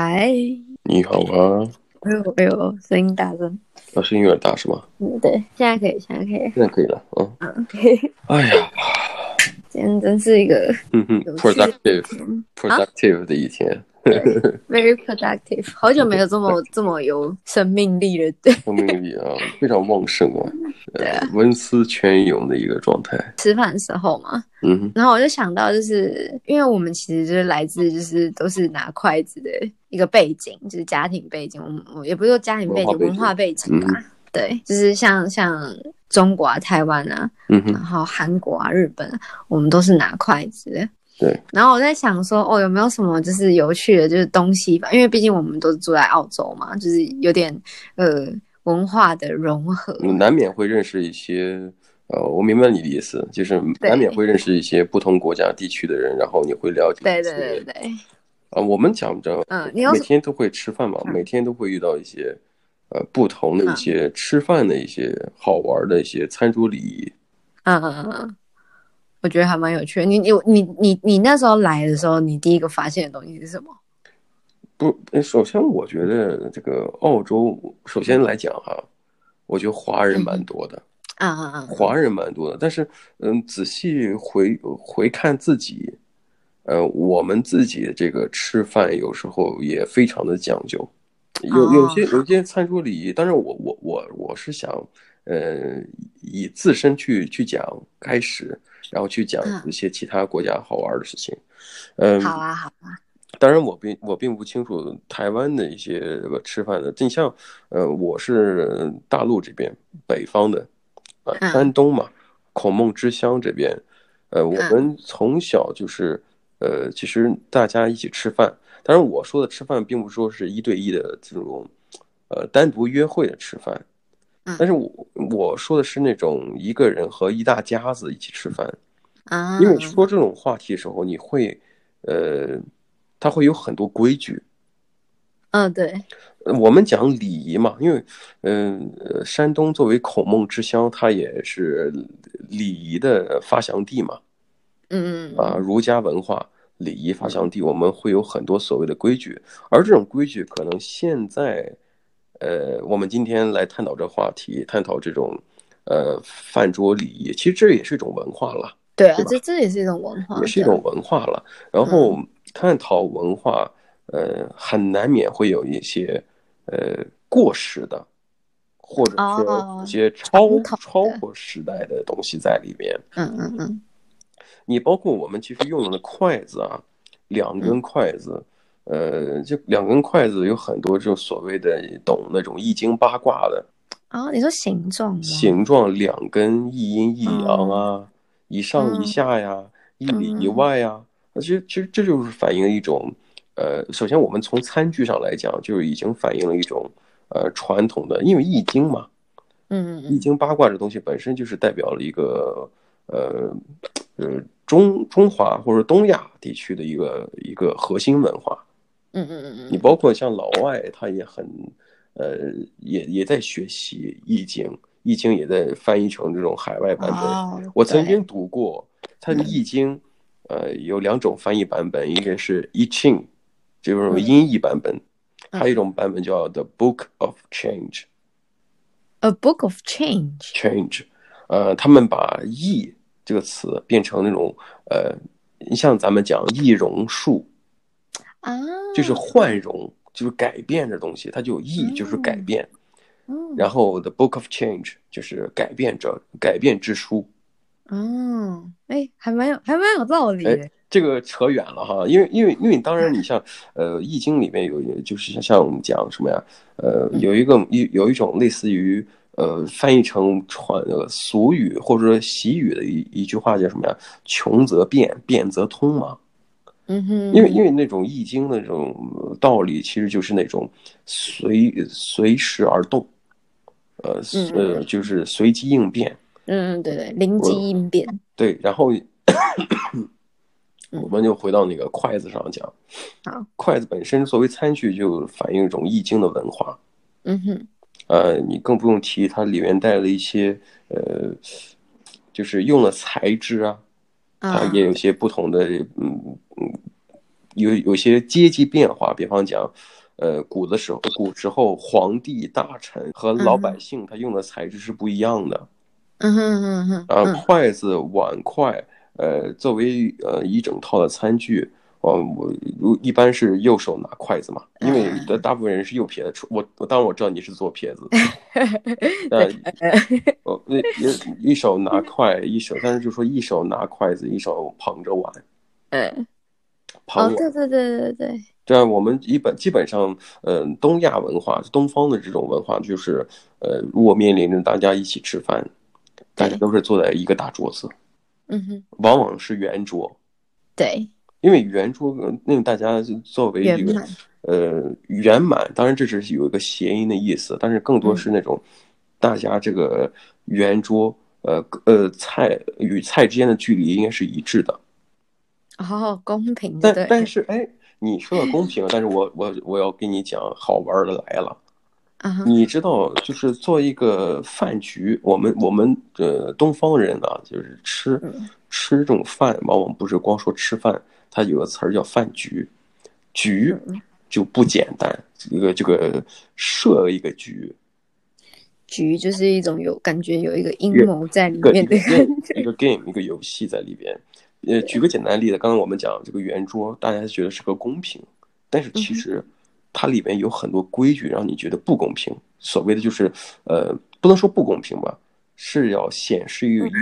嗨，你好啊！哎呦哎呦，声音大声，啊，声音有点大是吗？嗯，对，现在可以，现在可以，现在可以了，嗯嗯，可以。哎呀，今天真是一个嗯哼，productive，productive 的一天。对，very productive，好久没有这么这么有生命力了，对，生命力啊，非常旺盛啊，对啊，文思泉涌的一个状态。吃饭的时候嘛，嗯哼，然后我就想到，就是因为我们其实就是来自就是都是拿筷子的一个背景，就是家庭背景，我们也不是说家庭背景，文化背景。吧，嗯、对，就是像像中国啊、台湾啊，嗯，然后韩国啊、日本，我们都是拿筷子的。对，然后我在想说，哦，有没有什么就是有趣的，就是东西吧？因为毕竟我们都是住在澳洲嘛，就是有点呃文化的融合，难免会认识一些呃，我明白你的意思，就是难免会认识一些不同国家地区的人，然后你会了解。对对对对。啊、呃，我们讲着，嗯，你每天都会吃饭嘛，每天都会遇到一些呃不同的一些吃饭的一些好玩的一些餐桌礼仪。嗯嗯嗯嗯。我觉得还蛮有趣的。你你你你你那时候来的时候，你第一个发现的东西是什么？不，首先我觉得这个澳洲，首先来讲哈，我觉得华人蛮多的。啊啊啊！华人蛮多的，但是嗯，仔细回回看自己，呃，我们自己的这个吃饭有时候也非常的讲究，有有些有些餐桌礼仪。当然我，我我我我是想，呃，以自身去去讲开始。然后去讲一些其他国家好玩的事情，嗯，好啊，好啊。当然，我并我并不清楚台湾的一些这个吃饭的。你像，呃，我是大陆这边北方的，啊，山东嘛，孔孟之乡这边，呃，我们从小就是，呃，其实大家一起吃饭。当然，我说的吃饭，并不是说是一对一的这种，呃，单独约会的吃饭。但是我我说的是那种一个人和一大家子一起吃饭，啊，因为说这种话题的时候，你会，呃，他会有很多规矩，嗯，对，我们讲礼仪嘛，因为，嗯，呃，山东作为孔孟之乡，它也是礼仪的发祥地嘛，嗯嗯，啊，儒家文化礼仪发祥地，我们会有很多所谓的规矩，而这种规矩可能现在。呃，我们今天来探讨这话题，探讨这种，呃，饭桌礼仪，其实这也是一种文化了。对啊，对这这也是一种文化，也是一种文化了。然后探讨文化，嗯、呃，很难免会有一些，呃，过时的，或者说一些超、哦、超过时代的东西在里面。嗯嗯嗯。你包括我们其实用的筷子啊，两根筷子。嗯呃，就两根筷子有很多这种所谓的懂那种易经八卦的啊、哦，你说形状？形状两根一阴一阳啊，一、嗯、上一下呀，一、嗯、里一外呀。那其实其实这就是反映了一种，呃，首先我们从餐具上来讲，就是已经反映了一种呃传统的，因为易经嘛，嗯，易经八卦这东西本身就是代表了一个呃呃中中华或者东亚地区的一个一个核心文化。嗯嗯嗯嗯，你包括像老外，他也很，呃，也也在学习易经，易经也在翻译成这种海外版本。哦、我曾经读过，它的易经，呃，有两种翻译版本，一个是 I Ching，就是音译版本，还有一种版本叫 The Book of Change。A Book of Change。Change，呃，他们把易这个词变成那种，呃，你像咱们讲易容术。啊，就是换容，就是改变的东西，它就有易，就是改变。嗯，然后 The Book of Change 就是改变者，改变之书。嗯，哎，还蛮有，还蛮有道理。哎，这个扯远了哈，因为因为因为当然你 像呃易经里面有，就是像像我们讲什么呀，呃有一个有有一种类似于呃翻译成传呃俗语或者说习语的一一句话叫什么呀？穷则变，变则通嘛。嗯哼，因为因为那种易经的那种道理，其实就是那种随随时而动，呃、嗯、呃，就是随机应变。嗯，对对，灵机应变。对，然后我们就回到那个筷子上讲。好，筷子本身作为餐具，就反映一种易经的文化。嗯哼，呃，你更不用提它里面带了一些呃，就是用了材质啊。它也有些不同的，嗯嗯，有有些阶级变化，比方讲，呃，古的时候，古时候皇帝大臣和老百姓他用的材质是不一样的。嗯哼嗯哼。啊，筷子、碗筷，呃，作为呃一整套的餐具。哦，我如一般是右手拿筷子嘛，因为的大部分人是右撇子。我我当然我知道你是左撇子 呃，我那一一手拿筷，一手，但是就说一手拿筷子，一手捧着碗，嗯，捧碗，对对对对对。对啊，我们一本基本上，呃，东亚文化，东方的这种文化，就是呃，如果面临着大家一起吃饭，大家都是坐在一个大桌子，嗯哼，往往是圆桌，对。因为圆桌，那个大家作为一个呃圆满，当然这只是有一个谐音的意思，但是更多是那种大家这个圆桌，呃呃菜与菜之间的距离应该是一致的。哦，公平。但但是哎，你说的公平，但是我我我要跟你讲好玩的来了。你知道，就是做一个饭局，我们我们呃东方人啊，就是吃吃这种饭，往往不是光说吃饭。它有个词儿叫饭局，局就不简单。一个这个设一个局，局就是一种有感觉有一个阴谋在里面的一个，一个 game 一个游戏在里边。呃，举个简单的例子，刚刚我们讲这个圆桌，大家觉得是个公平，但是其实它里面有很多规矩让你觉得不公平。所谓的就是呃，不能说不公平吧。是要显示于一种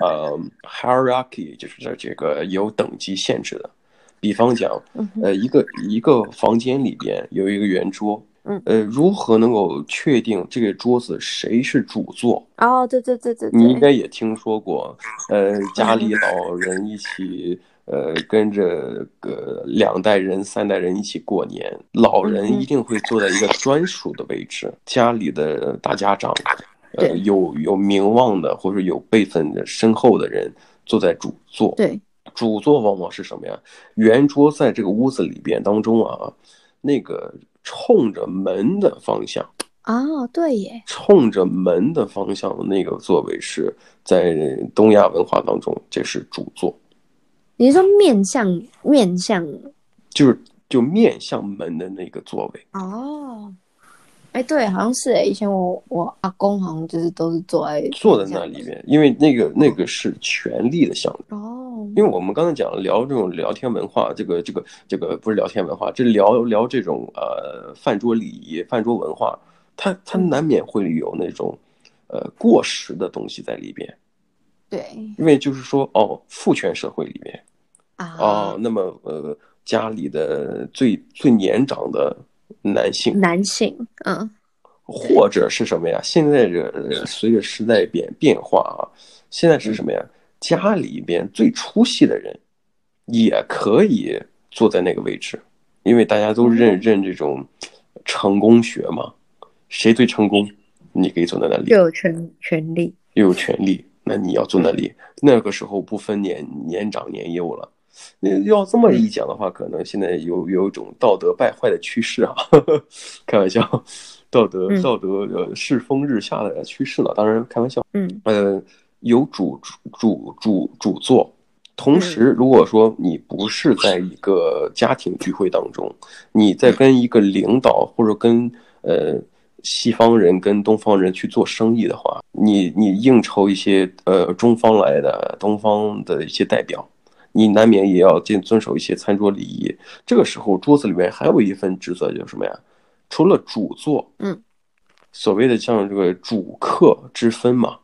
呃 hierarchy，就是在这个有等级限制的。比方讲，呃，一个一个房间里边有一个圆桌，呃，如何能够确定这个桌子谁是主座？哦，对对对对，你应该也听说过，呃，家里老人一起，呃，跟着个两代人、三代人一起过年，老人一定会坐在一个专属的位置，家里的大家长。呃，有有名望的或者有辈分的深厚的人坐在主座。对，主座往往是什么呀？圆桌在这个屋子里边当中啊，那个冲着门的方向。哦，对耶，冲着门的方向的那个座位是在东亚文化当中，这是主座。你说面向面向，就是就面向门的那个座位。哦。哎，对，好像是哎。以前我我阿公好像就是都是坐在坐在那里面，因为那个那个是权力的象征。哦，因为我们刚才讲聊这种聊天文化，这个这个这个不是聊天文化，这聊聊这种呃饭桌礼仪、饭桌文化，它它难免会有那种呃过时的东西在里边。对，因为就是说哦，父权社会里面啊，哦，那么呃家里的最最年长的。男性，男性，嗯，或者是什么呀？现在这随着时代变变化啊，现在是什么呀？家里边最出息的人也可以坐在那个位置，因为大家都认认这种成功学嘛，谁最成功，你可以坐在那里，又有权权利，又有权利，那你要坐那里。那个时候不分年年长年幼了。那要这么一讲的话，可能现在有有一种道德败坏的趋势啊，呵呵，开玩笑，道德道德呃世风日下的趋势了。当然开玩笑，嗯呃有主主主主座，同时如果说你不是在一个家庭聚会当中，你在跟一个领导或者跟呃西方人跟东方人去做生意的话，你你应酬一些呃中方来的东方的一些代表。你难免也要遵遵守一些餐桌礼仪。这个时候，桌子里面还有一份职责，叫什么呀？除了主座，嗯，所谓的像这个主客之分嘛，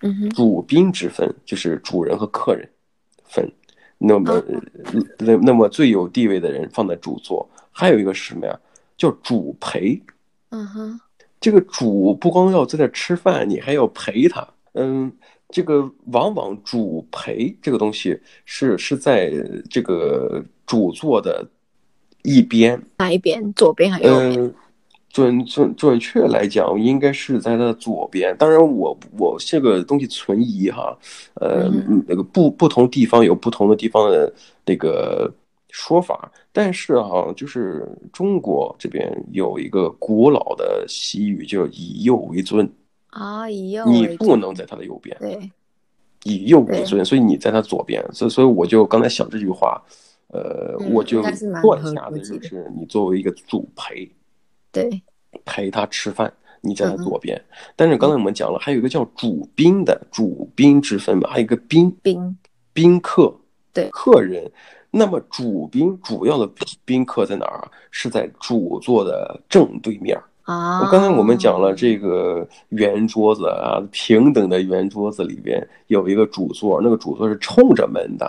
嗯，主宾之分就是主人和客人分。那么，那那么最有地位的人放在主座，还有一个是什么呀？叫主陪。嗯哼，这个主不光要在这吃饭，你还要陪他。嗯。这个往往主陪这个东西是是在这个主座的一边，哪一边？左边还是右边？嗯，准准准确来讲，应该是在它的左边。当然我，我我这个东西存疑哈，呃，嗯、那个不不同地方有不同的地方的那个说法，但是哈，就是中国这边有一个古老的习语，叫以右为尊。啊，以右你不能在他的右边，对，以右为尊，所以你在他左边，所以所以我就刚才想这句话，呃，我就断下的就是你作为一个主陪，对，陪他吃饭，你在他左边。但是刚才我们讲了，还有一个叫主宾的主宾之分嘛，还有一个宾宾宾客，对，客人。那么主宾主要的宾客在哪儿？是在主座的正对面。啊，刚才我们讲了这个圆桌子啊，平等的圆桌子里边有一个主座，那个主座是冲着门的，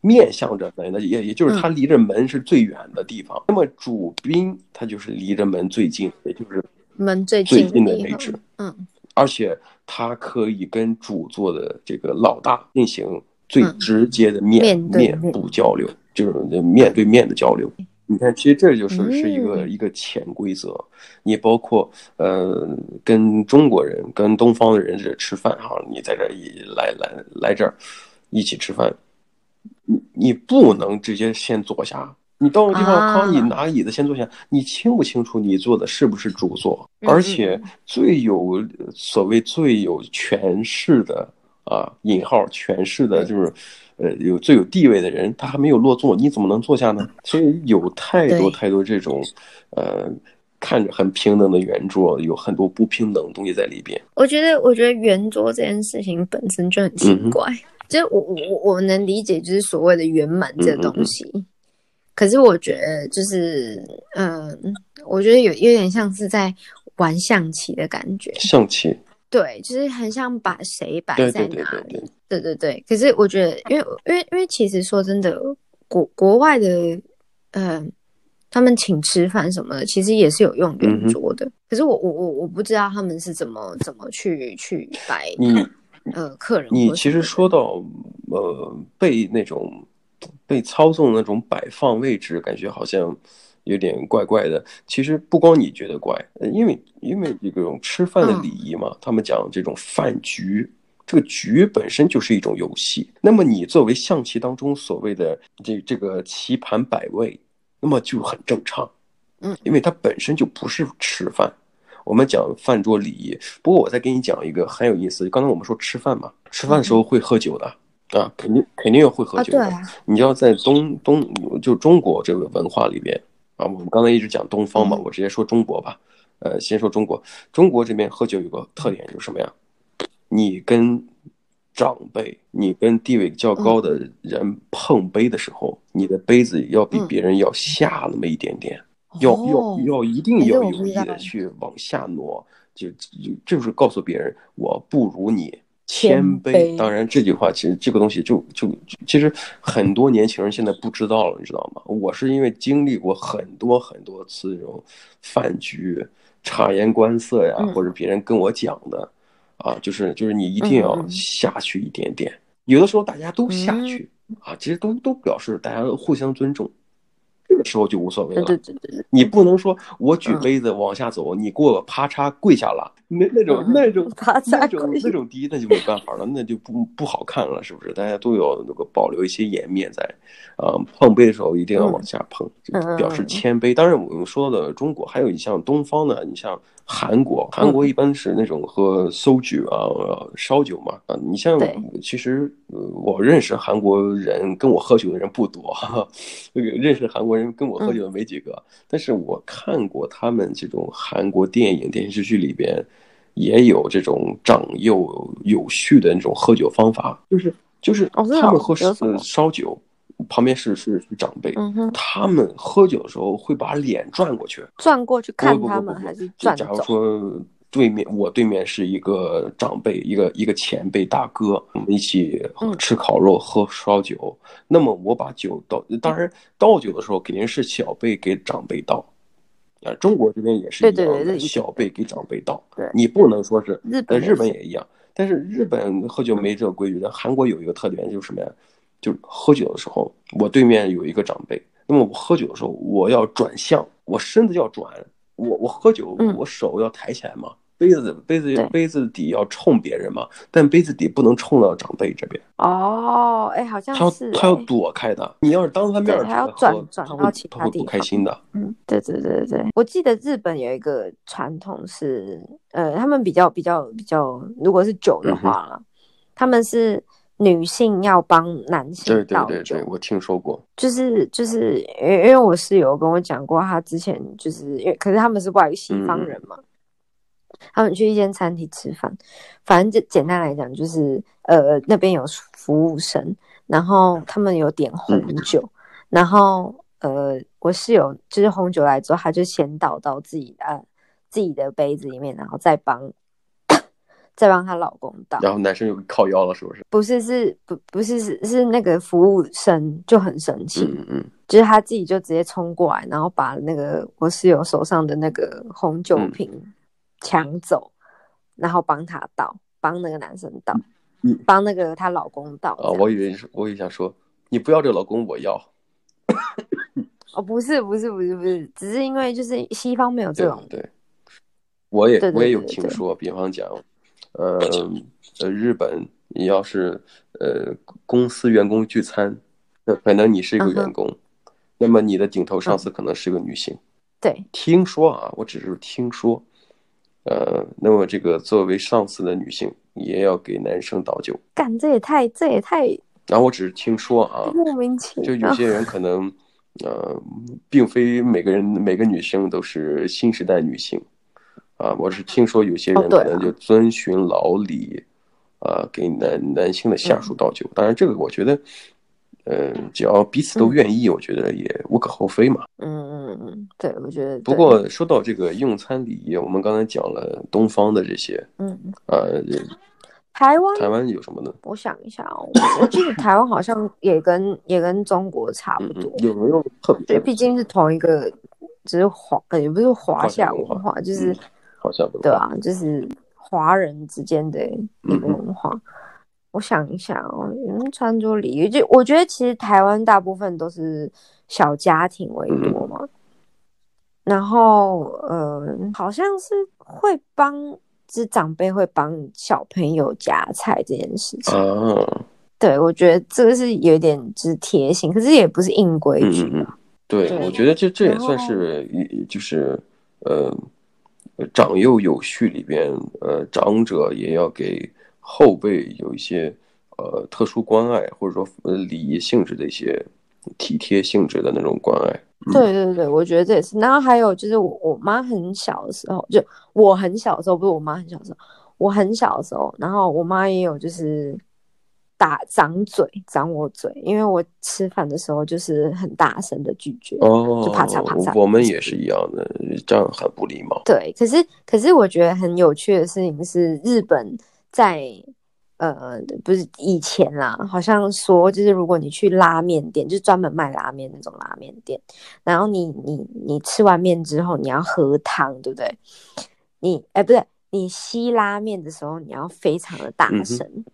面向着门的，也也就是它离着门是最远的地方。那么主宾他就是离着门最近，也就是门最最近的位置。嗯，而且他可以跟主座的这个老大进行最直接的面面部交流，就是面对面的交流。你看，其实这就是是一个、嗯、一个潜规则。你包括呃，跟中国人、跟东方的人这吃饭哈，你在这一来来来这儿一起吃饭，你你不能直接先坐下。你到个地方，康，你拿椅子先坐下。你清不清楚你坐的是不是主座？而且最有所谓最有权势的啊，引号权势的就是。呃，有最有地位的人，他还没有落座，你怎么能坐下呢？所以有太多太多这种，呃，看着很平等的圆桌，有很多不平等的东西在里边。我觉得，我觉得圆桌这件事情本身就很奇怪。嗯、就是我我我能理解，就是所谓的圆满这个东西。嗯嗯，可是我觉得，就是嗯、呃，我觉得有有点像是在玩象棋的感觉。象棋。对，就是很想把谁摆在哪里。对对对，可是我觉得，因为因为因为其实说真的，国国外的，嗯、呃，他们请吃饭什么的，其实也是有用圆桌的。嗯、可是我我我我不知道他们是怎么怎么去去摆你呃客人。你其实说到呃被那种被操纵那种摆放位置，感觉好像。有点怪怪的，其实不光你觉得怪，因为因为这种吃饭的礼仪嘛，他们讲这种饭局，这个局本身就是一种游戏。那么你作为象棋当中所谓的这这个棋盘摆位，那么就很正常，嗯，因为它本身就不是吃饭。我们讲饭桌礼仪，不过我再给你讲一个很有意思。刚才我们说吃饭嘛，吃饭的时候会喝酒的啊，肯定肯定要会喝酒的。你要在东东就中国这个文化里边。啊，我们刚才一直讲东方嘛，我直接说中国吧。呃，先说中国，中国这边喝酒有个特点就是什么呀？你跟长辈，你跟地位较高的人碰杯的时候，你的杯子要比别人要下那么一点点，要要要一定要有意的去往下挪，就就就是告诉别人我不如你。谦卑，当然这句话其实这个东西就就其实很多年轻人现在不知道了，你知道吗？我是因为经历过很多很多次这种饭局，察言观色呀，或者别人跟我讲的，啊，就是就是你一定要下去一点点，有的时候大家都下去啊，其实都都表示大家互相尊重。这个时候就无所谓了。对对对，你不能说我举杯子往下走，你给我啪嚓跪下了，那那种那种 那种那种低，那就没办法了，那就不不好看了，是不是？大家都有那个保留一些颜面在，啊，碰杯的时候一定要往下碰，表示谦卑。当然，我们说的中国，还有你像东方的，你像。韩国，韩国一般是那种喝烧酒啊，烧酒嘛啊。你像，其实我认识韩国人，跟我喝酒的人不多，这个认识韩国人跟我喝酒的没几个。但是我看过他们这种韩国电影、电视剧里边，也有这种长幼有序的那种喝酒方法，就是就是他们喝烧酒。旁边是是是长辈，嗯，他们喝酒的时候会把脸转过去，转过去看他们，还是转？假如说对面我对面是一个长辈，一个一个前辈大哥，我们一起吃烤肉，喝烧酒，嗯。那么我把酒倒，当然倒酒的时候肯定是小辈给长辈倒，啊，中国这边也是一样小辈给长辈倒。对，你不能说是日本，日本也一样，但是日本喝酒没这个规矩。但韩国有一个特点就是什么呀？就喝酒的时候，我对面有一个长辈，那么我喝酒的时候，我要转向，我身子要转，我我喝酒，我手要抬起来嘛，杯子杯子杯子底要冲别人嘛，但杯子底不能冲到长辈这边。哦，哎，好像是他要躲开的。你要是当他面他要转转到其他地方，他会不开心的。嗯，对对对对，我记得日本有一个传统是，呃，他们比较比较比较，如果是酒的话了，他们是。女性要帮男性倒酒。对对对对，我听说过。就是就是，因为因为我室友跟我讲过，他之前就是因为，可是他们是外西方人嘛，嗯、他们去一间餐厅吃饭，反正就简单来讲，就是呃那边有服务生，然后他们有点红酒，嗯、然后呃我室友就是红酒来之后，他就先倒到自己的、呃、自己的杯子里面，然后再帮。再帮她老公倒，然后男生就靠腰了，是不是？不是，是不不是是是那个服务生就很生气，嗯嗯，就是他自己就直接冲过来，然后把那个我室友手上的那个红酒瓶抢走，嗯、然后帮他倒，帮那个男生倒，嗯，帮那个她老公倒。啊，我以为是，我也想说，你不要这个老公，我要。哦，不是不是不是不是，只是因为就是西方没有这种，对，对，我也我也有听说，比方讲。呃呃，日本，你要是呃公司员工聚餐，那可能你是一个员工，uh. 那么你的顶头上司可能是个女性。对，uh. 听说啊，我只是听说，呃，那么这个作为上司的女性也要给男生倒酒。干，这也太，这也太……然后我只是听说啊，莫名其妙。就有些人可能，呃，并非每个人每个女生都是新时代女性。啊，我是听说有些人可能就遵循老理，啊，给男男性的下属倒酒。当然，这个我觉得，嗯、呃，只要彼此都愿意，嗯、我觉得也无可厚非嘛。嗯嗯嗯，对，我觉得。不过说到这个用餐礼仪，我们刚才讲了东方的这些，嗯呃，台湾台湾有什么呢？我想一下哦，我记得台湾好像也跟也跟中国差不多，有没有特别？对，毕竟是同一个，只是华，也不是华夏文化，文化就是。嗯对啊，就是华人之间的一个文化。嗯、我想一想哦，嗯，穿着礼仪，就我觉得其实台湾大部分都是小家庭为多嘛。嗯、然后，呃，好像是会帮，就是长辈会帮小朋友夹菜这件事情。哦、对，我觉得这个是有点就是贴心，可是也不是硬规矩。嗯、对，对我觉得这这也算是一就是呃。长幼有序里边，呃，长者也要给后辈有一些呃特殊关爱，或者说呃礼仪性质的一些体贴性质的那种关爱。嗯、对对对，我觉得这也是。然后还有就是我我妈很小的时候，就我很小的时候，不是我妈很小的时候，我很小的时候，然后我妈也有就是。打掌嘴，掌我嘴，因为我吃饭的时候就是很大声的拒绝，哦，就啪嚓啪嚓。我们也是一样的，这样很不礼貌。对，可是可是我觉得很有趣的事情是，日本在呃不是以前啦，好像说就是如果你去拉面店，就是专门卖拉面那种拉面店，然后你你你吃完面之后你要喝汤，对不对？你哎不对，你吸拉面的时候你要非常的大声。嗯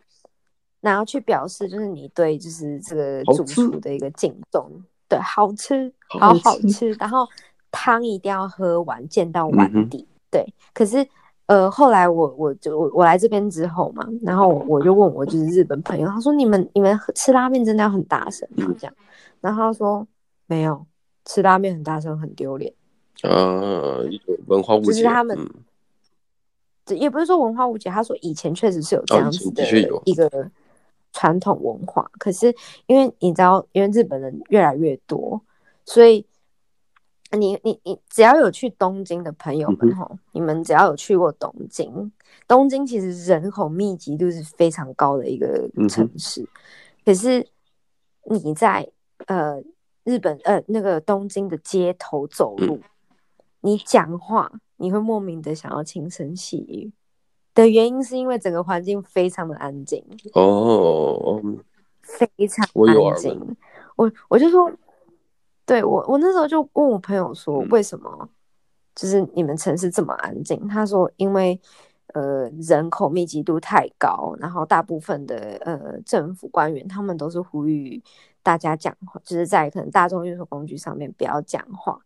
然后去表示，就是你对就是这个主厨的一个敬重，对，好吃，好好吃。然后汤一定要喝完，见到碗底。嗯、对，可是呃，后来我我就我我来这边之后嘛，然后我就问我就是日本朋友，他说你们你们吃拉面真的要很大声吗？这样，然后他说没有，吃拉面很大声很丢脸。啊，一种文化误解。就是他们，这、嗯、也不是说文化误解，他说以前确实是有这样子的一个。传统文化，可是因为你知道，因为日本人越来越多，所以你你你只要有去东京的朋友们哈，嗯、你们只要有去过东京，东京其实人口密集度是非常高的一个城市，嗯、可是你在呃日本呃那个东京的街头走路，嗯、你讲话你会莫名的想要轻声细语。的原因是因为整个环境非常的安静。哦，非常安静。我我就说，对我我那时候就问我朋友说，为什么就是你们城市这么安静？他说，因为呃人口密集度太高，然后大部分的呃政府官员他们都是呼吁大家讲话，就是在可能大众运输工具上面不要讲话，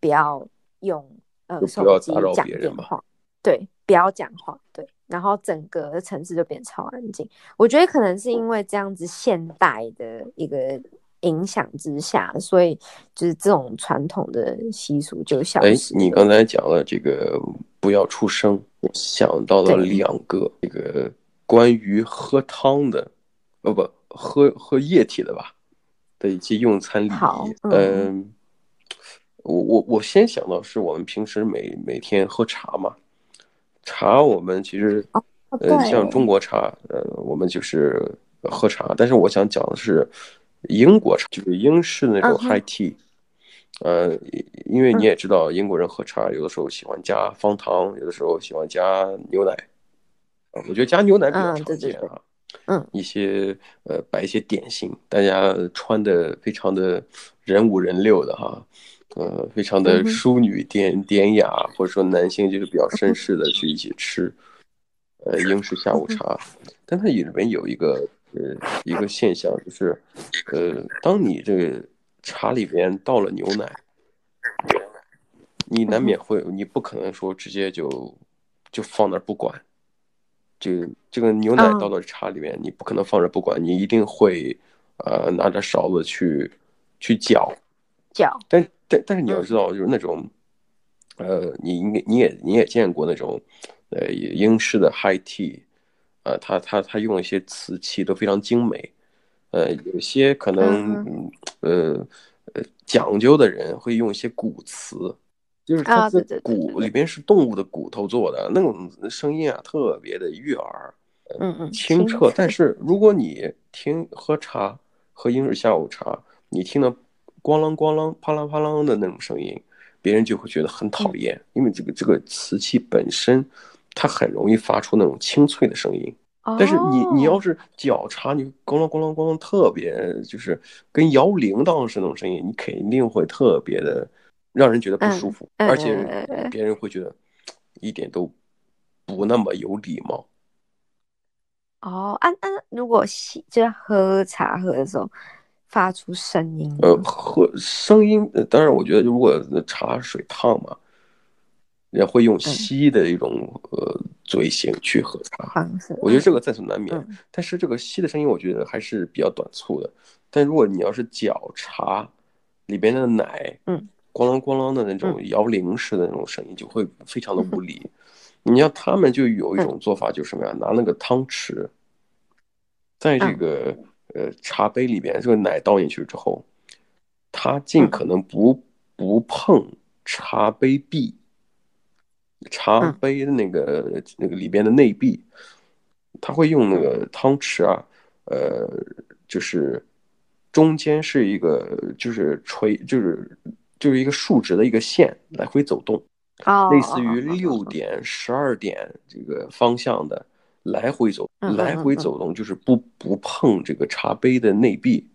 不要用呃手机讲电话，对。不要讲话，对，然后整个城市就变超安静。我觉得可能是因为这样子现代的一个影响之下，所以就是这种传统的习俗就消失。哎，你刚才讲了这个不要出声，我想到了两个这个关于喝汤的呃不喝喝液体的吧的一些用餐礼仪。嗯、呃，我我我先想到是我们平时每每天喝茶嘛，茶我们其实、哦、呃像中国茶，呃我们就是喝茶，但是我想讲的是英国茶，就是英式那种 high tea。呃，因为你也知道，英国人喝茶有的时候喜欢加方糖，有的时候喜欢加牛奶。啊，我觉得加牛奶比较常见啊。嗯，一些呃摆一些点心，大家穿的非常的人五人六的哈，呃，非常的淑女典典雅，或者说男性就是比较绅士的去一起吃，呃，英式下午茶。但它里面有一个呃一个现象，就是呃，当你这个。茶里边倒了牛奶，你难免会，你不可能说直接就就放那儿不管，就这个牛奶倒到茶里面，你不可能放着不管，你一定会呃拿着勺子去去搅搅。但但但是你要知道，就是那种呃，你你你也你也见过那种呃英式的 high tea，呃，他他他用一些瓷器都非常精美。呃，有些可能，嗯、呃，呃，讲究的人会用一些骨瓷，就是它的骨里边是动物的骨头做的，那种声音啊，特别的悦耳，嗯嗯，清澈。但是如果你听喝茶，喝英式下午茶，你听到咣啷咣啷、啪啷啪啷的那种声音，别人就会觉得很讨厌，嗯、因为这个这个瓷器本身，它很容易发出那种清脆的声音。但是你你要是搅茶，你咣啷咣啷咣啷，特别就是跟摇铃铛似的那种声音，你肯定会特别的让人觉得不舒服，而且别人会觉得一点都不那么有礼貌。哦，啊啊，如果洗就喝茶喝的时候发出声音，呃，喝声音，当然我觉得如果茶水烫嘛。人会用吸的一种呃嘴型去喝茶，我觉得这个在所难免。但是这个吸的声音，我觉得还是比较短促的。但如果你要是搅茶里边的奶，嗯，咣啷咣啷的那种摇铃式的那种声音，就会非常的无力。你像他们就有一种做法，就是什么呀？拿那个汤匙，在这个呃茶杯里边，这个奶倒进去之后，他尽可能不不碰茶杯壁。茶杯的那个、嗯、那个里边的内壁，他会用那个汤匙啊，呃，就是中间是一个就是垂就是就是一个竖直的一个线来回走动，哦、类似于六点十二点这个方向的来回走，嗯、来回走动就是不不碰这个茶杯的内壁。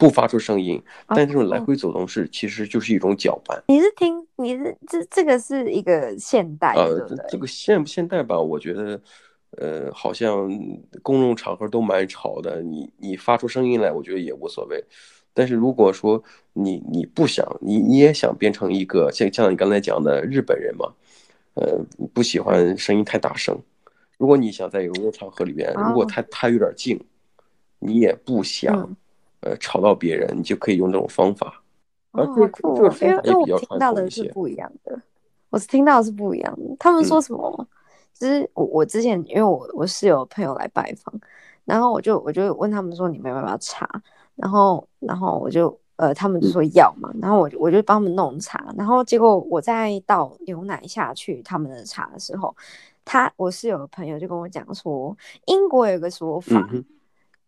不发出声音，但这种来回走动是，其实就是一种搅拌。你是听，你是这这个是一个现代的，呃，这个现不现代吧？我觉得，呃，好像公众场合都蛮吵的，你你发出声音来，我觉得也无所谓。但是如果说你你不想，你你也想变成一个像像你刚才讲的日本人嘛，呃，不喜欢声音太大声。如果你想在一个公共场合里边，如果他他有点静，你也不想。嗯呃，吵到别人，你就可以用这种方法。哦，这个方法也比较传统一些。因为我听到的是不一样的，我是听到的是不一样的。他们说什么？其实我我之前因为我我室友朋友来拜访，然后我就我就问他们说，你们要不要茶？然后然后我就呃他们就说要嘛，然后我我就帮他们弄茶，然后结果我在倒牛奶下去他们的茶的时候，他我室友的朋友就跟我讲说，英国有个说法，嗯、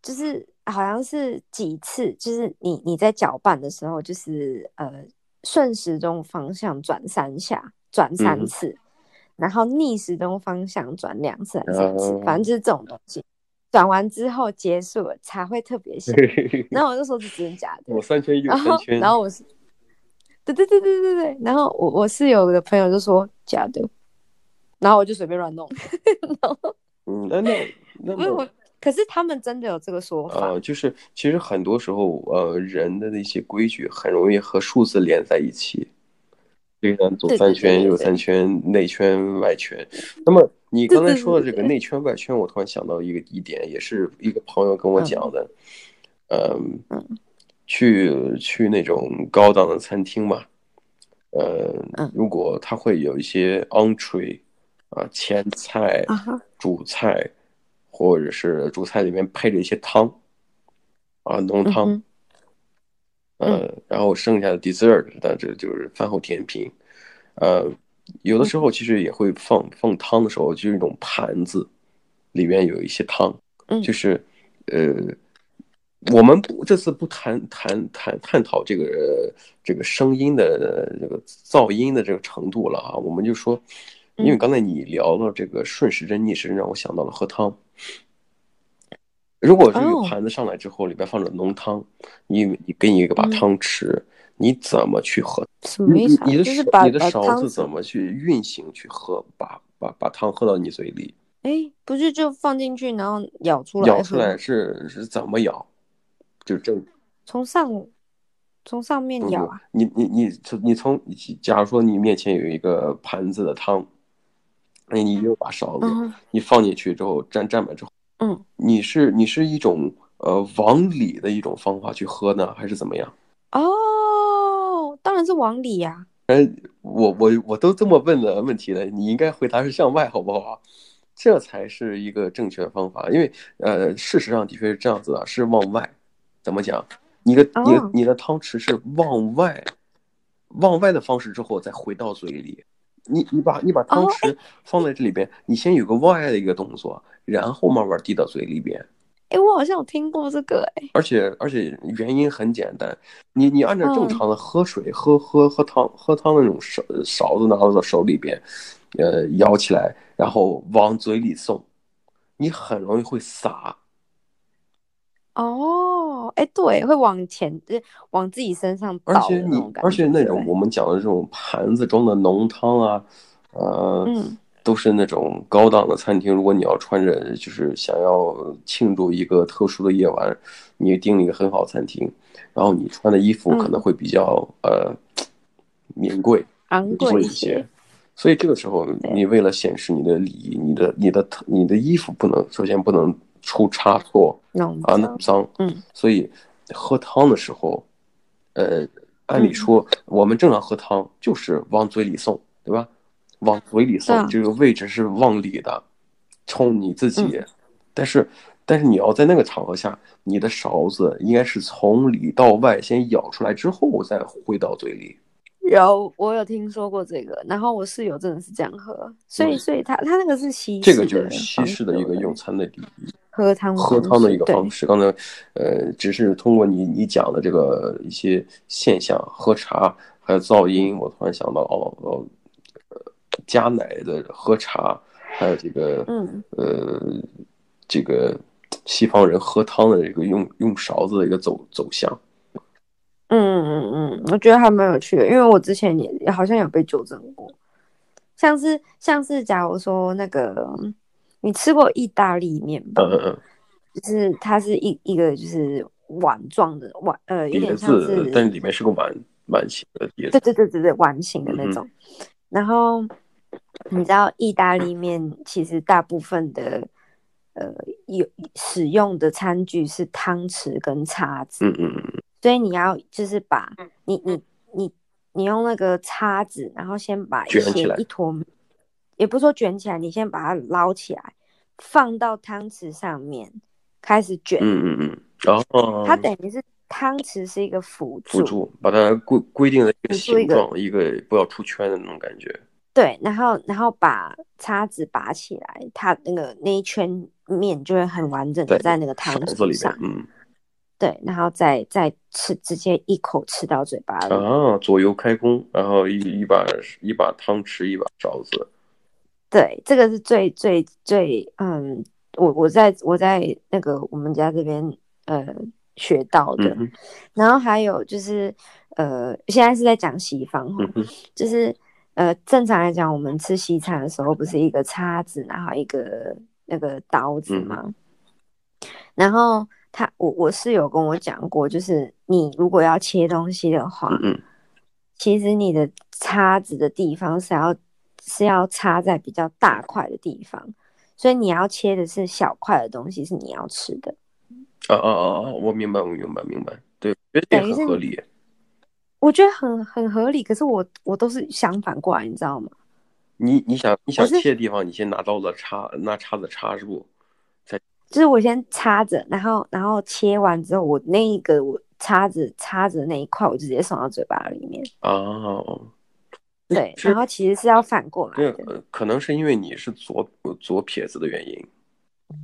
就是。好像是几次，就是你你在搅拌的时候，就是呃顺时钟方向转三下，转三次，嗯、然后逆时钟方向转两次还是三次，反正就是这种东西。转完之后结束了才会特别香。然后我就说是真的假的？我三圈又三圈。然后我是，对对对对对对。然后我我室友的朋友就说假的，然后我就随便乱弄。然后嗯，那那那。可是他们真的有这个说法？呃，就是其实很多时候，呃，人的那些规矩很容易和数字连在一起，对，左三圈，右三圈，内圈外圈。那么你刚才说的这个内圈外圈，我突然想到一个一点，也是一个朋友跟我讲的，嗯，嗯，去去那种高档的餐厅嘛，呃，如果他会有一些 entree 啊，前菜、主菜。或者是主菜里面配着一些汤，啊，浓汤，嗯嗯、呃，然后剩下的 dessert，那这就是饭后甜品，呃，有的时候其实也会放放汤的时候，就是一种盘子，里面有一些汤，就是呃，我们不这次不谈谈谈探讨这个这个声音的这个噪音的这个程度了啊，我们就说。因为刚才你聊到这个顺时针逆时针，让我想到了喝汤。如果这个盘子上来之后，里边放着浓汤，你你给你一个把汤匙，你怎么去喝？你你的你的勺子怎么去运行去喝？把把把汤喝到你嘴里？哎，不是就放进去，然后舀出来？舀出来是是怎么舀？就正从上从上面舀啊？你你你从你从假如说你面前有一个盘子的汤。那你又把勺子，你放进去之后蘸蘸满之后，嗯，你是你是一种呃往里的一种方法去喝呢，还是怎么样？哦，当然是往里呀。哎，我我我都这么问的问题了，你应该回答是向外，好不好？这才是一个正确的方法，因为呃，事实上的确是这样子的，是往外。怎么讲？你的你的你的汤匙是往外，往外的方式之后再回到嘴里。你你把你把汤匙放在这里边，oh, 你先有个外的一个动作，然后慢慢滴到嘴里边。哎，我好像有听过这个哎。而且而且原因很简单，你你按照正常的喝水、oh. 喝喝喝汤喝汤的那种勺勺子拿到手里边，呃，舀起来，然后往嘴里送，你很容易会洒。哦，哎，对，会往前，往自己身上倒。而且你，而且那种我们讲的这种盘子装的浓汤啊，呃，嗯，都是那种高档的餐厅。如果你要穿着，就是想要庆祝一个特殊的夜晚，你订了一个很好餐厅，然后你穿的衣服可能会比较、嗯、呃名贵、昂贵一些。所以这个时候，你为了显示你的礼仪，你的、你的、你的衣服不能，首先不能。出差错啊，那么脏，嗯，所以喝汤的时候，呃，按理说我们正常喝汤就是往嘴里送，对吧？往嘴里送，这个位置是往里的，冲你自己。但是，但是你要在那个场合下，你的勺子应该是从里到外先舀出来之后再回到嘴里。有，我有听说过这个，然后我室友真的是这样喝，所以，所以他他那个是西式，这个就是西式的一个用餐的礼仪，喝汤喝汤的一个方式。刚才，呃，只是通过你你讲的这个一些现象，喝茶还有噪音，我突然想到，哦哦，呃，加奶的喝茶，还有这个，嗯，呃，这个西方人喝汤的这个用用勺子的一个走走向。嗯嗯嗯嗯，我觉得还蛮有趣的，因为我之前也也好像有被纠正过，像是像是假如说那个你吃过意大利面吧，嗯嗯，就是它是一一个就是碗状的碗，呃，有点像是，但里面是个碗碗形的碟子，对对对对对，碗形的那种。嗯、然后你知道意大利面其实大部分的呃有使用的餐具是汤匙跟叉子，嗯嗯嗯。所以你要就是把你你你你用那个叉子，然后先把一些一坨，也不是说卷起来，你先把它捞起来，放到汤匙上面开始卷。嗯嗯嗯。然后它等于是汤匙是一个辅助，辅助把它规规定的一个形状，一个不要出圈的那种感觉。对，然后然后把叉子拔起来，它那个那一圈面就会很完整的在那个汤匙上。嗯。对，然后再再吃，直接一口吃到嘴巴里。啊，左右开弓，然后一一把一把汤匙，一把勺子。对，这个是最最最嗯，我我在我在那个我们家这边呃学到的。嗯、然后还有就是呃，现在是在讲西方哈，嗯、就是呃正常来讲，我们吃西餐的时候不是一个叉子，然后一个那个刀子吗？嗯、然后。他我我室友跟我讲过，就是你如果要切东西的话，嗯，其实你的叉子的地方是要是要插在比较大块的地方，所以你要切的是小块的东西，是你要吃的。哦哦哦哦，我明白，我明白，明白，对，我觉得也很合理。我觉得很很合理，可是我我都是相反过来，你知道吗？你你想你想切的地方，你先拿刀子插，拿叉子插住，再就是我先插着，然后然后切完之后，我那一个我插着插着那一块，我就直接送到嘴巴里面。哦，对，然后其实是要反过来的。对，可能是因为你是左左撇子的原因。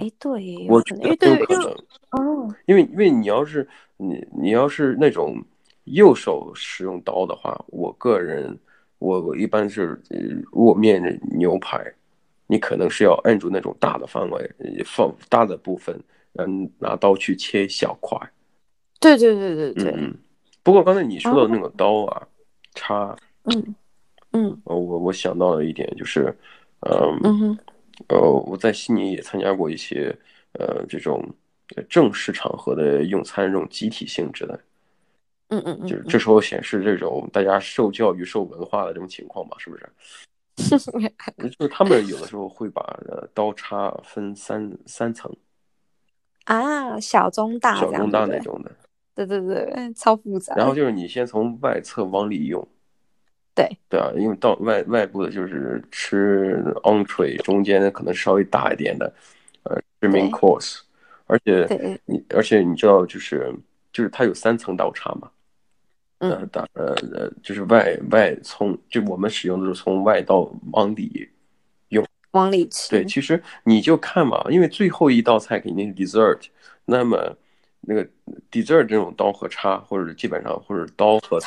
哎，对，我觉得有可能。哦，因为因为你要是你你要是那种右手使用刀的话，我个人我我一般是握面牛排。你可能是要按住那种大的范围，放大的部分，嗯，拿刀去切小块。对对对对对。嗯。不过刚才你说的那个刀啊，哦、插，嗯嗯，我我想到了一点，就是，嗯，嗯哼呃，我在悉尼也参加过一些，呃，这种正式场合的用餐，这种集体性质的。嗯嗯嗯。就是这时候显示这种大家受教育、受文化的这种情况嘛，是不是？就是他们有的时候会把刀叉分三三层啊，小中大，小中大那种的，对对对，超复杂。然后就是你先从外侧往里用，对对啊，因为到外外部的就是吃 entree，中间的可能稍微大一点的，呃，是 main course，而且你而且你知道就是就是它有三层刀叉嘛。呃，打呃呃，就是外外从就我们使用的是从外到往里用，往里吃。对，其实你就看嘛，因为最后一道菜肯定是 dessert，那么那个 dessert 这种刀和叉，或者基本上或者刀和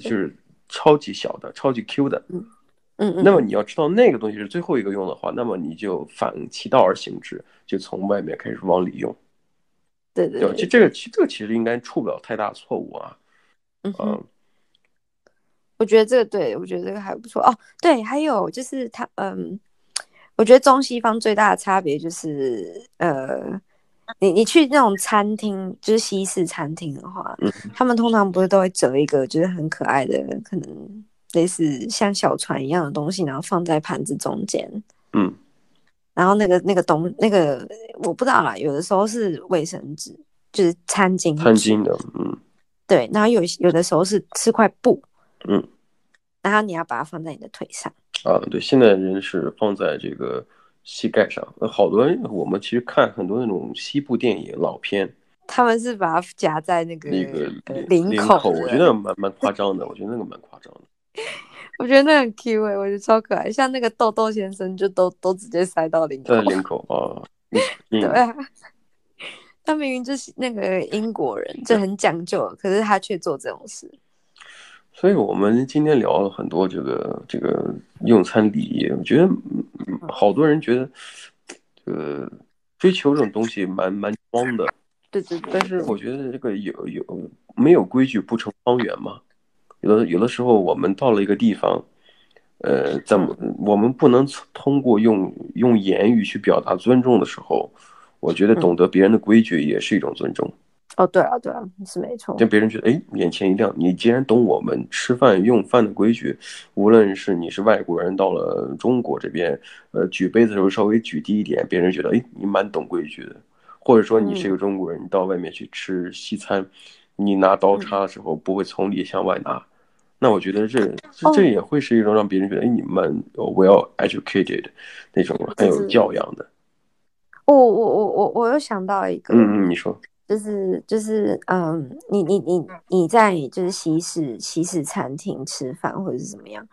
就是超级小的、超级 Q 的，嗯嗯。那么你要知道那个东西是最后一个用的话，那么你就反其道而行之，就从外面开始往里用。对对对。其实这个其这个其实应该出不了太大错误啊。嗯，我觉得这个对，我觉得这个还不错。哦。对，还有就是他，嗯，我觉得中西方最大的差别就是，呃，你你去那种餐厅，就是西式餐厅的话，嗯，他们通常不是都会折一个，就是很可爱的，可能类似像小船一样的东西，然后放在盘子中间，嗯，然后那个那个东那个我不知道啦，有的时候是卫生纸，就是餐巾，餐巾的，嗯。对，然后有有的时候是是块布，嗯，然后你要把它放在你的腿上。啊，对，现在人是放在这个膝盖上。那好多人，我们其实看很多那种西部电影老片，他们是把它夹在那个那个领口，口，我觉得蛮蛮夸张的。我觉得那个蛮夸张的。我觉得那很 Q 哎，我觉得超可爱。像那个豆豆先生，就都都直接塞到领口，在领口啊，对啊。他明明就是那个英国人，这很讲究，可是他却做这种事。所以，我们今天聊了很多这个这个用餐礼仪。我觉得，好多人觉得，这个追求这种东西蛮蛮装的。对对对。但是，我觉得这个有有没有规矩不成方圆嘛？有的有的时候，我们到了一个地方，呃，怎么我们不能通过用用言语去表达尊重的时候？我觉得懂得别人的规矩也是一种尊重。嗯、哦，对啊，对啊，是没错。让别人觉得，哎，眼前一亮。你既然懂我们吃饭用饭的规矩，无论是你是外国人到了中国这边，呃，举杯子的时候稍微举低一点，别人觉得，哎，你蛮懂规矩的。或者说你是一个中国人，你到外面去吃西餐，嗯、你拿刀叉的时候不会从里向外拿，嗯、那我觉得这这这也会是一种让别人觉得，哎，你蛮 well educated 那种很有教养的。我我我我我又想到一个，嗯嗯，你说，就是就是嗯，你你你你在就是西式西式餐厅吃饭或者是怎么样，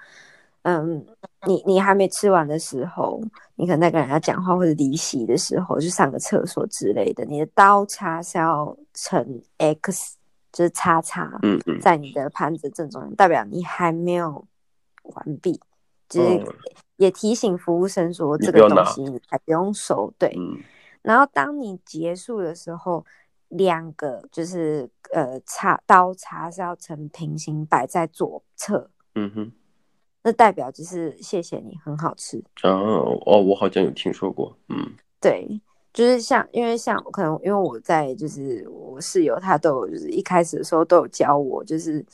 嗯，你你还没吃完的时候，你可能在跟人家讲话或者离席的时候，就上个厕所之类的，你的刀叉是要呈 X，就是叉叉，嗯嗯，在你的盘子正中央，代表你还没有完毕，就是。也提醒服务生说，这个东西你还不用收，对。嗯。然后当你结束的时候，两个就是呃叉刀叉是要成平行摆在左侧。嗯哼。那代表就是谢谢你，很好吃。哦哦，我好像有听说过。嗯。对，就是像因为像可能因为我在就是我室友他都有就是一开始的时候都有教我，就是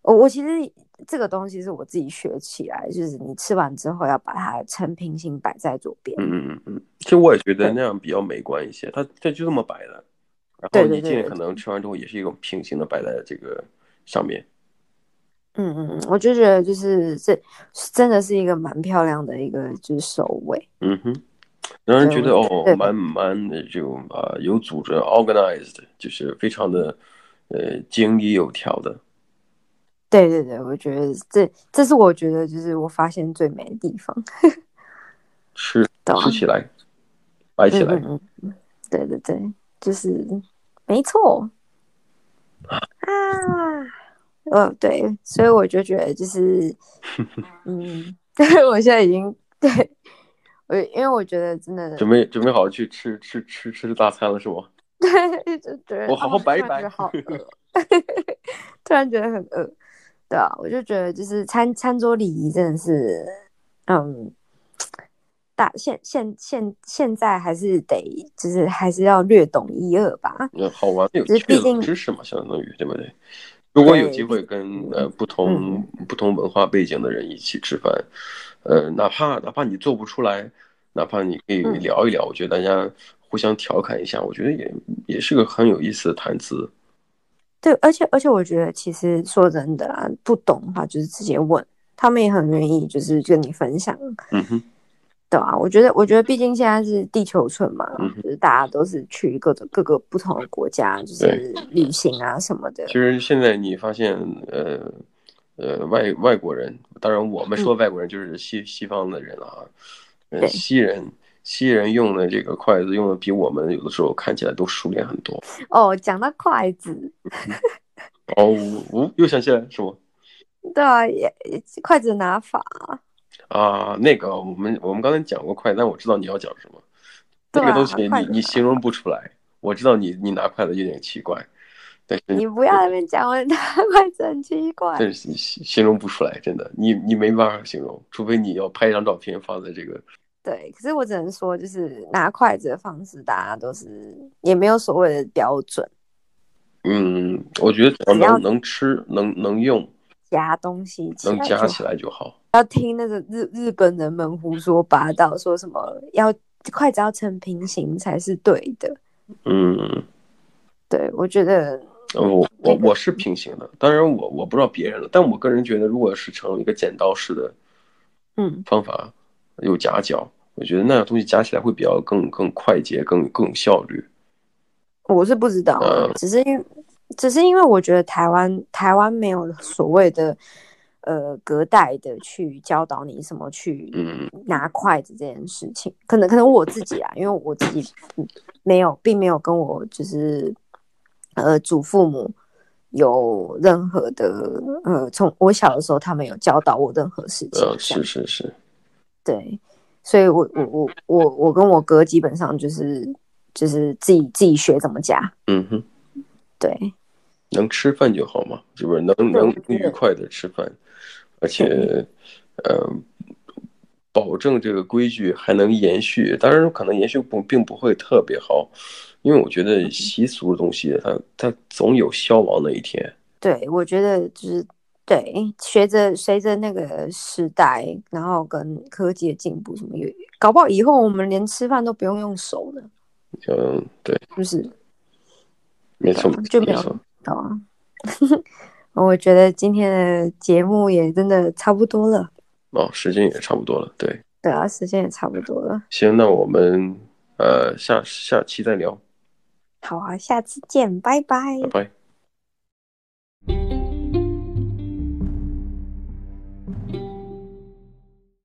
我我其实。这个东西是我自己学起来，就是你吃完之后要把它呈平行摆在左边。嗯嗯嗯嗯，其实我也觉得那样比较美观一些。它它就这么摆的，然后你尽可能吃完之后也是一种平行的摆在这个上面。嗯嗯嗯，我就觉得就是这真的是一个蛮漂亮的一个就是首尾。嗯哼，让人觉得哦，蛮蛮的就啊有组织，organized，就是非常的呃井井有条的。对对对，我觉得这这是我觉得就是我发现最美的地方。吃吃起来，摆起来。对对对，就是没错。啊，呃，对，所以我就觉得就是，嗯，对，我现在已经对。我因为我觉得真的准备准备好去吃吃吃吃大餐了是吗？对，就觉得我好好摆一摆，好饿，突然觉得很饿，对啊，我就觉得就是餐餐桌礼仪真的是，嗯，大现现现现在还是得就是还是要略懂一二吧。嗯，好玩有趣的知识嘛，相当于对不对？如果有机会跟呃不同、嗯、不同文化背景的人一起吃饭。呃，哪怕哪怕你做不出来，哪怕你可以聊一聊，嗯、我觉得大家互相调侃一下，我觉得也也是个很有意思的谈资。对，而且而且我觉得，其实说真的啊，不懂的话就是直接问，他们也很愿意，就是跟你分享。嗯哼，对啊，我觉得我觉得，毕竟现在是地球村嘛，嗯、就是大家都是去各种各个不同的国家，就是旅行啊什么的。其实现在你发现，呃。呃，外外国人，当然我们说外国人就是西、嗯、西方的人了啊。呃，西人西人用的这个筷子用的比我们有的时候看起来都熟练很多。哦，讲到筷子，哦，哦，又想起来是吗？对啊，也筷子拿法啊，那个我们我们刚才讲过筷子，但我知道你要讲什么。啊、那个东西你你形容不出来，我知道你你拿筷子有点奇怪。但是，你不要在那边讲我拿筷子很奇怪，但是形容不出来，真的，你你没办法形容，除非你要拍一张照片放在这个。对，可是我只能说，就是拿筷子的方式，大家都是也没有所谓的标准。嗯，我觉得只要能能吃，能能用夹东西，能夹起来就好。要听那个日日本人们胡说八道，说什么要筷子要成平行才是对的。嗯，对，我觉得。我我我是平行的，当然我我不知道别人了，但我个人觉得，如果是成一个剪刀式的，嗯，方法有夹角，我觉得那样东西加起来会比较更更快捷，更更有效率。我是不知道，嗯、只是因只是因为我觉得台湾台湾没有所谓的呃隔代的去教导你什么去拿筷子这件事情，嗯、可能可能我自己啊，因为我自己没有并没有跟我就是。呃，祖父母有任何的呃，从我小的时候，他们有教导我任何事情。呃，是是是，对，所以我我我我我跟我哥基本上就是就是自己自己学怎么夹。嗯哼，对，能吃饭就好嘛，是不是？能能愉快的吃饭，而且呃，保证这个规矩还能延续，当然可能延续不并不会特别好。因为我觉得习俗的东西它，它它总有消亡的一天。对，我觉得就是对，随着随着那个时代，然后跟科技的进步，什么有搞不好以后我们连吃饭都不用用手了。嗯，对，就是没错，就没有懂啊。我觉得今天的节目也真的差不多了。哦，时间也差不多了，对。对啊，时间也差不多了。行，那我们呃下下期再聊。好啊，下次见，拜拜。拜拜。